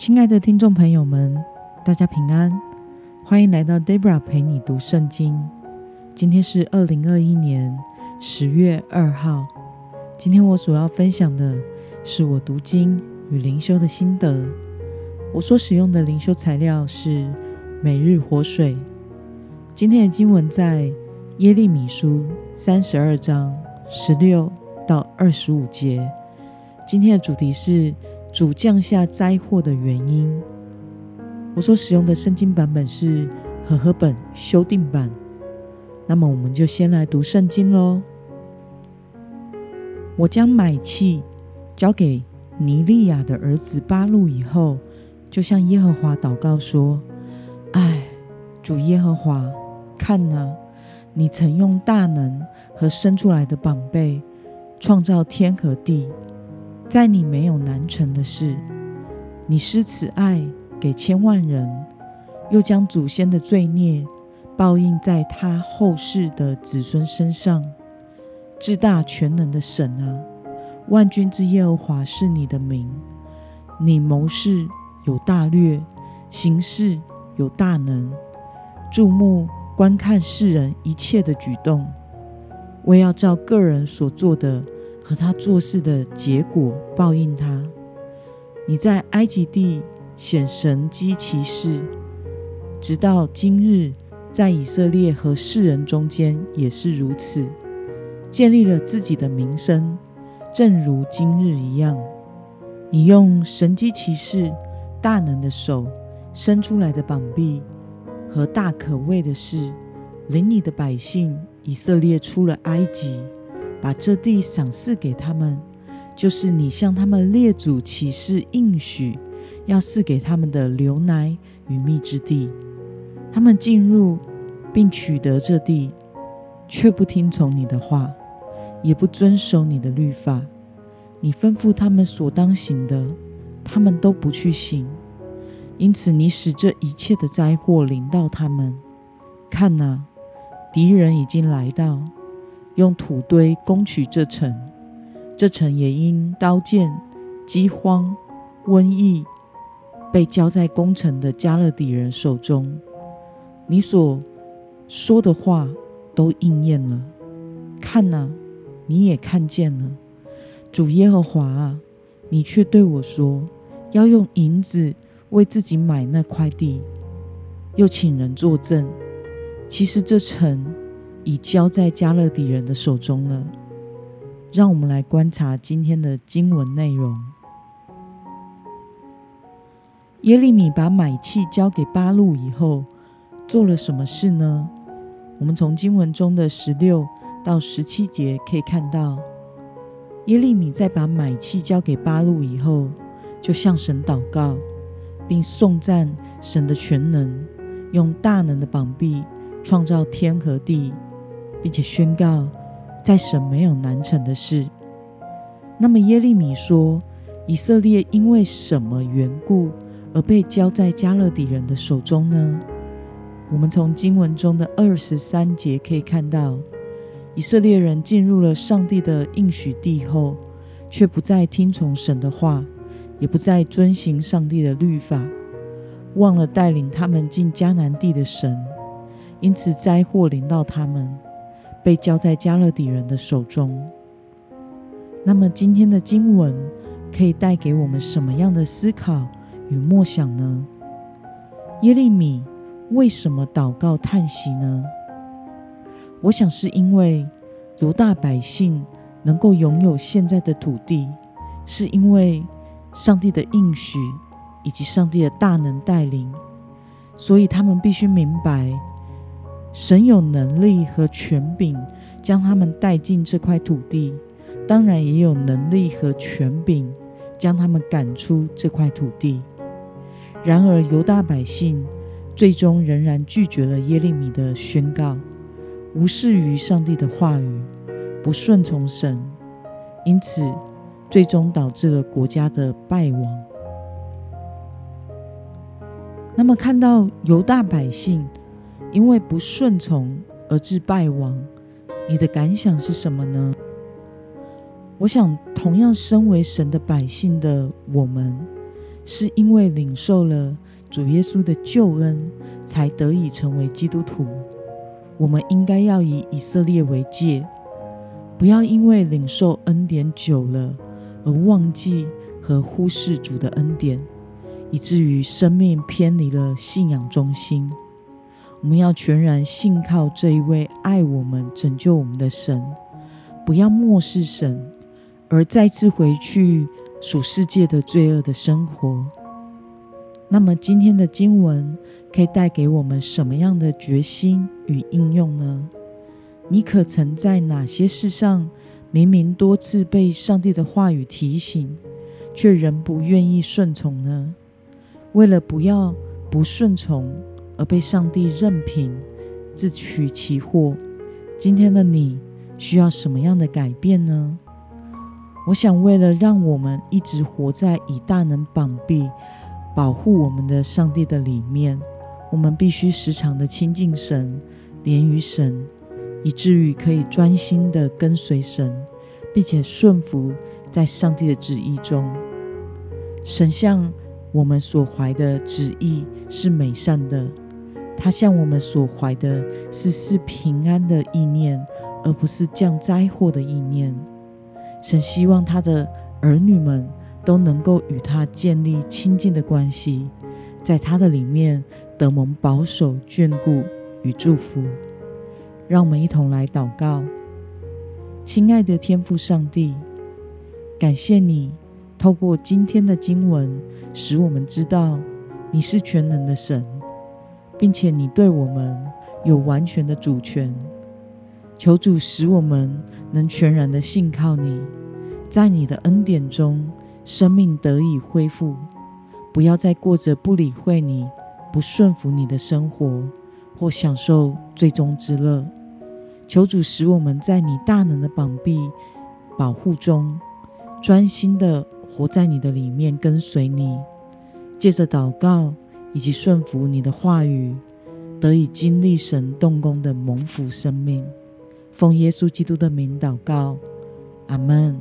亲爱的听众朋友们，大家平安，欢迎来到 Debra 陪你读圣经。今天是二零二一年十月二号。今天我所要分享的是我读经与灵修的心得。我所使用的灵修材料是每日活水。今天的经文在耶利米书三十二章十六到二十五节。今天的主题是主降下灾祸的原因。我所使用的圣经版本是和合本修订版。那么，我们就先来读圣经喽。我将买气交给尼利亚的儿子巴路以后，就向耶和华祷告说：“唉，主耶和华，看哪，你曾用大能和生出来的宝贝创造天和地。”在你没有难成的事，你施慈爱给千万人，又将祖先的罪孽报应在他后世的子孙身上。至大全能的神啊，万军之耶和华是你的名。你谋事有大略，行事有大能，注目观看世人一切的举动，为要照个人所做的。和他做事的结果报应他。你在埃及地显神机骑士，直到今日，在以色列和世人中间也是如此，建立了自己的名声，正如今日一样。你用神机骑士大能的手伸出来的膀臂和大可畏的事，领你的百姓以色列出了埃及。把这地赏赐给他们，就是你向他们列祖起誓应许要赐给他们的流奶与蜜之地。他们进入并取得这地，却不听从你的话，也不遵守你的律法。你吩咐他们所当行的，他们都不去行。因此，你使这一切的灾祸临到他们。看哪，敌人已经来到。用土堆攻取这城，这城也因刀剑、饥荒、瘟疫，被交在攻城的加勒底人手中。你所说的话都应验了。看哪，你也看见了。主耶和华啊，你却对我说，要用银子为自己买那块地，又请人作证。其实这城。已交在加勒底人的手中了。让我们来观察今天的经文内容。耶利米把买气交给巴路以后，做了什么事呢？我们从经文中的十六到十七节可以看到，耶利米在把买气交给巴路以后，就向神祷告，并颂赞神的全能，用大能的膀臂创造天和地。并且宣告，在神没有难成的事。那么耶利米说，以色列因为什么缘故而被交在加勒底人的手中呢？我们从经文中的二十三节可以看到，以色列人进入了上帝的应许地后，却不再听从神的话，也不再遵行上帝的律法，忘了带领他们进迦南地的神，因此灾祸临到他们。被交在加勒底人的手中。那么，今天的经文可以带给我们什么样的思考与默想呢？耶利米为什么祷告叹息呢？我想是因为犹大百姓能够拥有现在的土地，是因为上帝的应许以及上帝的大能带领，所以他们必须明白。神有能力和权柄将他们带进这块土地，当然也有能力和权柄将他们赶出这块土地。然而，犹大百姓最终仍然拒绝了耶利米的宣告，无视于上帝的话语，不顺从神，因此最终导致了国家的败亡。那么，看到犹大百姓。因为不顺从而致败亡，你的感想是什么呢？我想，同样身为神的百姓的我们，是因为领受了主耶稣的救恩，才得以成为基督徒。我们应该要以以色列为戒，不要因为领受恩典久了而忘记和忽视主的恩典，以至于生命偏离了信仰中心。我们要全然信靠这一位爱我们、拯救我们的神，不要漠视神，而再次回去属世界的罪恶的生活。那么，今天的经文。可以带给我们什么样的决心与应用呢？你可曾在哪些事上，明明多次被上帝的话语提醒，却仍不愿意顺从呢？为了不要不顺从而被上帝任凭自取其祸，今天的你需要什么样的改变呢？我想，为了让我们一直活在以大能绑臂保护我们的上帝的里面。我们必须时常的亲近神，连于神，以至于可以专心的跟随神，并且顺服在上帝的旨意中。神向我们所怀的旨意是美善的，他向我们所怀的是是平安的意念，而不是降灾祸的意念。神希望他的儿女们都能够与他建立亲近的关系，在他的里面。得蒙保守、眷顾与祝福，让我们一同来祷告。亲爱的天父上帝，感谢你透过今天的经文，使我们知道你是全能的神，并且你对我们有完全的主权。求主使我们能全然的信靠你，在你的恩典中，生命得以恢复，不要再过着不理会你。不顺服你的生活，或享受最终之乐。求主使我们在你大能的膀臂保护中，专心的活在你的里面，跟随你。借着祷告以及顺服你的话语，得以经历神动工的蒙福生命。奉耶稣基督的名祷告，阿门。